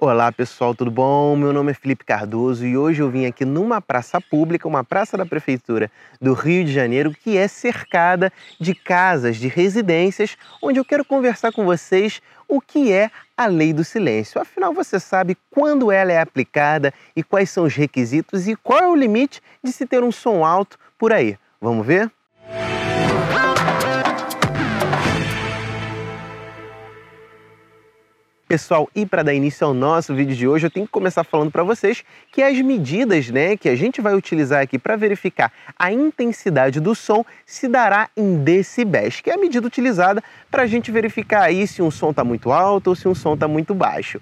Olá pessoal, tudo bom? Meu nome é Felipe Cardoso e hoje eu vim aqui numa praça pública, uma praça da Prefeitura do Rio de Janeiro, que é cercada de casas, de residências, onde eu quero conversar com vocês o que é a lei do silêncio. Afinal, você sabe quando ela é aplicada e quais são os requisitos e qual é o limite de se ter um som alto por aí. Vamos ver? Pessoal, e para dar início ao nosso vídeo de hoje, eu tenho que começar falando para vocês que as medidas né, que a gente vai utilizar aqui para verificar a intensidade do som se dará em decibéis, que é a medida utilizada para a gente verificar aí se um som está muito alto ou se um som está muito baixo.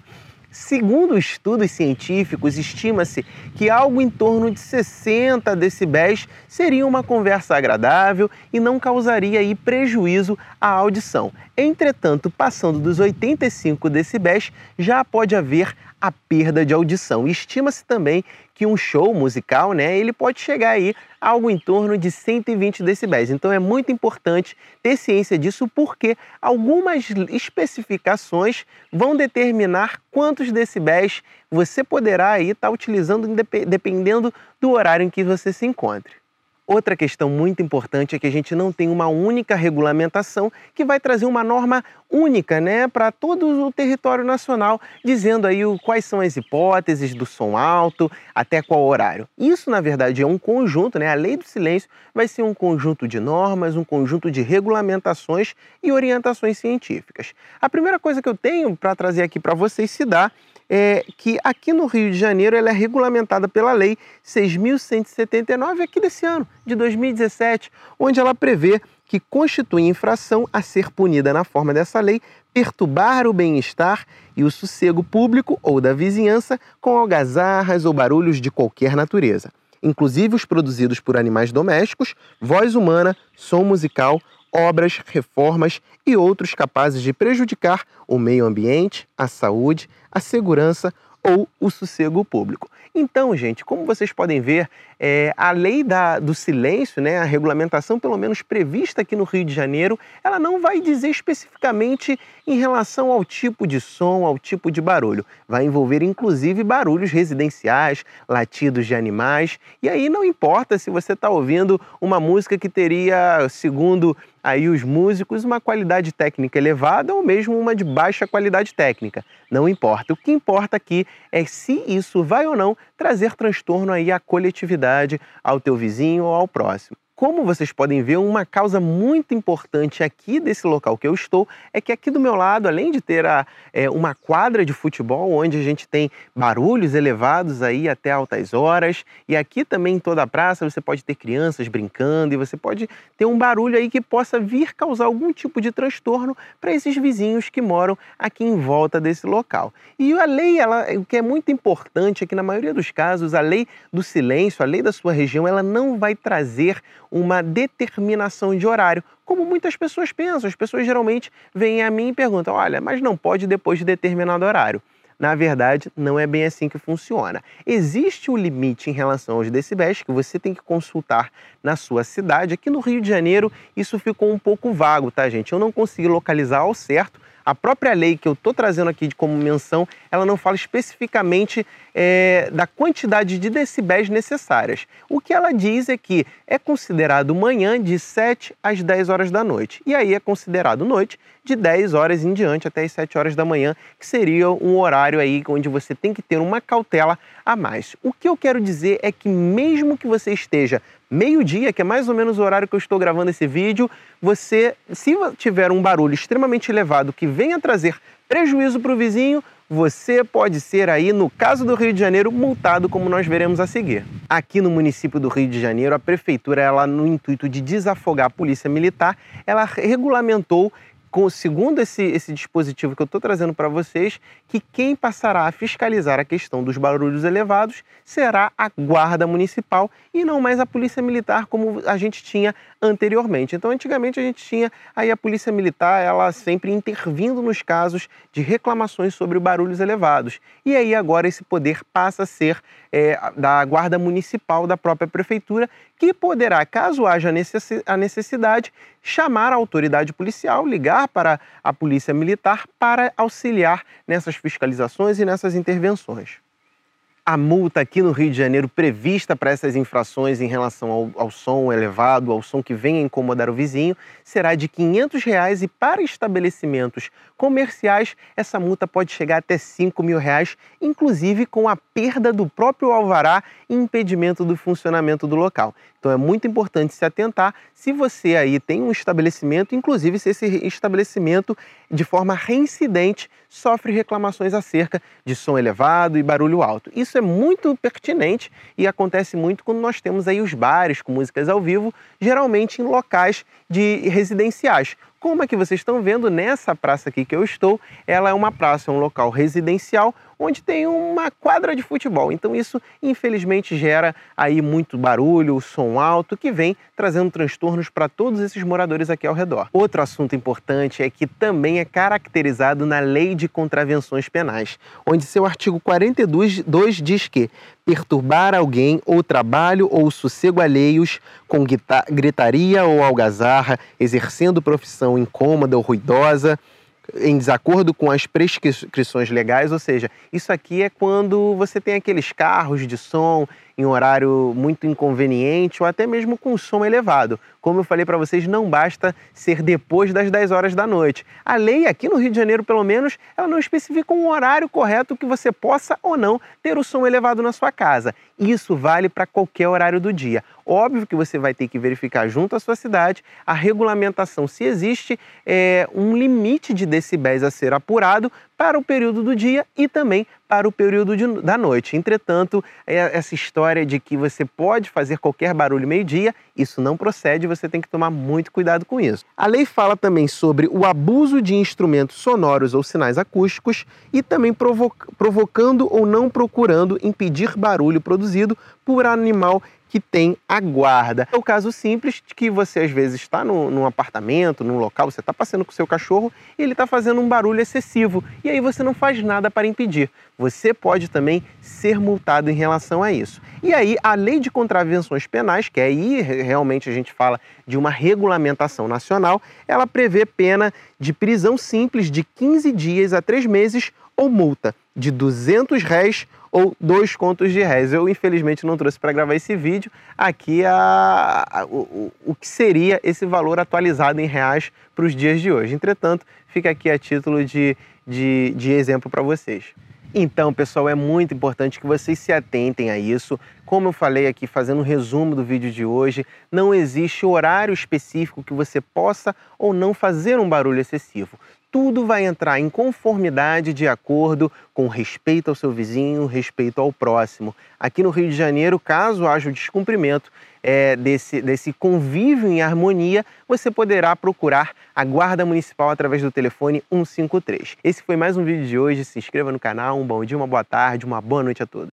Segundo estudos científicos, estima-se que algo em torno de 60 decibéis seria uma conversa agradável e não causaria aí prejuízo à audição. Entretanto, passando dos 85 decibéis, já pode haver a perda de audição. Estima-se também que um show musical, né, ele pode chegar aí a algo em torno de 120 decibéis. Então é muito importante ter ciência disso porque algumas especificações vão determinar quantos decibéis você poderá aí estar tá utilizando dependendo do horário em que você se encontre. Outra questão muito importante é que a gente não tem uma única regulamentação que vai trazer uma norma única né, para todo o território nacional, dizendo aí quais são as hipóteses do som alto, até qual horário. Isso, na verdade, é um conjunto, né? A lei do silêncio vai ser um conjunto de normas, um conjunto de regulamentações e orientações científicas. A primeira coisa que eu tenho para trazer aqui para vocês se dá é que aqui no Rio de Janeiro ela é regulamentada pela Lei 6.179 aqui desse ano, de 2017, onde ela prevê que constitui infração a ser punida na forma dessa lei perturbar o bem-estar e o sossego público ou da vizinhança com algazarras ou barulhos de qualquer natureza, inclusive os produzidos por animais domésticos, voz humana, som musical, obras, reformas e outros capazes de prejudicar o meio ambiente, a saúde, a segurança ou o sossego público. Então, gente, como vocês podem ver, é, a lei da, do silêncio, né, a regulamentação pelo menos prevista aqui no Rio de Janeiro, ela não vai dizer especificamente em relação ao tipo de som, ao tipo de barulho. Vai envolver inclusive barulhos residenciais, latidos de animais, e aí não importa se você está ouvindo uma música que teria, segundo aí os músicos, uma qualidade técnica elevada ou mesmo uma de baixa qualidade técnica. Não importa. O que importa aqui é se isso vai ou não trazer transtorno aí à coletividade, ao teu vizinho ou ao próximo. Como vocês podem ver, uma causa muito importante aqui desse local que eu estou é que aqui do meu lado, além de ter a, é, uma quadra de futebol onde a gente tem barulhos elevados aí até altas horas, e aqui também em toda a praça você pode ter crianças brincando e você pode ter um barulho aí que possa vir causar algum tipo de transtorno para esses vizinhos que moram aqui em volta desse local. E a lei, ela, o que é muito importante é que na maioria dos casos a lei do silêncio, a lei da sua região, ela não vai trazer uma determinação de horário, como muitas pessoas pensam. As pessoas geralmente vêm a mim e perguntam: olha, mas não pode depois de determinado horário. Na verdade, não é bem assim que funciona. Existe um limite em relação aos decibéis que você tem que consultar na sua cidade. Aqui no Rio de Janeiro, isso ficou um pouco vago, tá, gente? Eu não consegui localizar ao certo a própria lei que eu estou trazendo aqui como menção, ela não fala especificamente é, da quantidade de decibéis necessárias. O que ela diz é que é considerado manhã de 7 às 10 horas da noite. E aí é considerado noite de 10 horas em diante até as 7 horas da manhã, que seria um horário aí onde você tem que ter uma cautela a mais. O que eu quero dizer é que mesmo que você esteja meio-dia, que é mais ou menos o horário que eu estou gravando esse vídeo, você, se tiver um barulho extremamente elevado que venha trazer prejuízo para o vizinho, você pode ser aí, no caso do Rio de Janeiro, multado, como nós veremos a seguir. Aqui no município do Rio de Janeiro, a prefeitura, ela no intuito de desafogar a polícia militar, ela regulamentou com, segundo esse, esse dispositivo que eu estou trazendo para vocês, que quem passará a fiscalizar a questão dos barulhos elevados será a Guarda Municipal e não mais a Polícia Militar como a gente tinha anteriormente. Então, antigamente a gente tinha aí a Polícia Militar, ela sempre intervindo nos casos de reclamações sobre barulhos elevados. E aí agora esse poder passa a ser é, da Guarda Municipal da própria Prefeitura, que poderá, caso haja a necessidade, chamar a autoridade policial, ligar para a Polícia Militar para auxiliar nessas fiscalizações e nessas intervenções. A multa aqui no Rio de Janeiro prevista para essas infrações em relação ao, ao, som elevado, ao som que venha incomodar o vizinho, será de 500 reais e para estabelecimentos comerciais essa multa pode chegar até 5 mil reais, inclusive com a perda do próprio alvará e impedimento do funcionamento do local. Então é muito importante se atentar se você aí tem um estabelecimento, inclusive se esse estabelecimento de forma reincidente sofre reclamações acerca de som elevado e barulho alto. Isso é muito pertinente e acontece muito quando nós temos aí os bares com músicas ao vivo, geralmente em locais de residenciais. Como é que vocês estão vendo nessa praça aqui que eu estou, ela é uma praça, é um local residencial onde tem uma quadra de futebol. Então isso infelizmente gera aí muito barulho, som alto que vem trazendo transtornos para todos esses moradores aqui ao redor. Outro assunto importante é que também é caracterizado na Lei de Contravenções Penais, onde seu artigo 42 diz que perturbar alguém ou trabalho ou sossego alheios com gritaria ou algazarra, exercendo profissão incômoda ou ruidosa, em desacordo com as prescrições legais, ou seja, isso aqui é quando você tem aqueles carros de som em horário muito inconveniente ou até mesmo com som elevado. Como eu falei para vocês, não basta ser depois das 10 horas da noite. A lei aqui no Rio de Janeiro, pelo menos, ela não especifica um horário correto que você possa ou não ter o som elevado na sua casa. Isso vale para qualquer horário do dia. Óbvio que você vai ter que verificar junto à sua cidade a regulamentação, se existe é, um limite de decibéis a ser apurado para o período do dia e também para o período de, da noite. Entretanto, é, essa história de que você pode fazer qualquer barulho meio-dia, isso não procede, você tem que tomar muito cuidado com isso. A lei fala também sobre o abuso de instrumentos sonoros ou sinais acústicos e também provocando ou não procurando impedir barulho produzido por animal que tem a guarda. É o caso simples de que você às vezes está num apartamento, num local, você está passeando com o seu cachorro e ele está fazendo um barulho excessivo e aí você não faz nada para impedir. Você pode também ser multado em relação a isso. E aí a lei de contravenções penais, que aí realmente a gente fala de uma regulamentação nacional, ela prevê pena de prisão simples de 15 dias a 3 meses ou multa de 200 réis ou dois contos de réis. Eu, infelizmente, não trouxe para gravar esse vídeo aqui a, a, o, o que seria esse valor atualizado em reais para os dias de hoje. Entretanto, fica aqui a título de, de, de exemplo para vocês. Então, pessoal, é muito importante que vocês se atentem a isso. Como eu falei aqui, fazendo um resumo do vídeo de hoje, não existe horário específico que você possa ou não fazer um barulho excessivo tudo vai entrar em conformidade de acordo com respeito ao seu vizinho, respeito ao próximo. Aqui no Rio de Janeiro, caso haja o descumprimento é, desse, desse convívio em harmonia, você poderá procurar a Guarda Municipal através do telefone 153. Esse foi mais um vídeo de hoje. Se inscreva no canal. Um bom dia, uma boa tarde, uma boa noite a todos.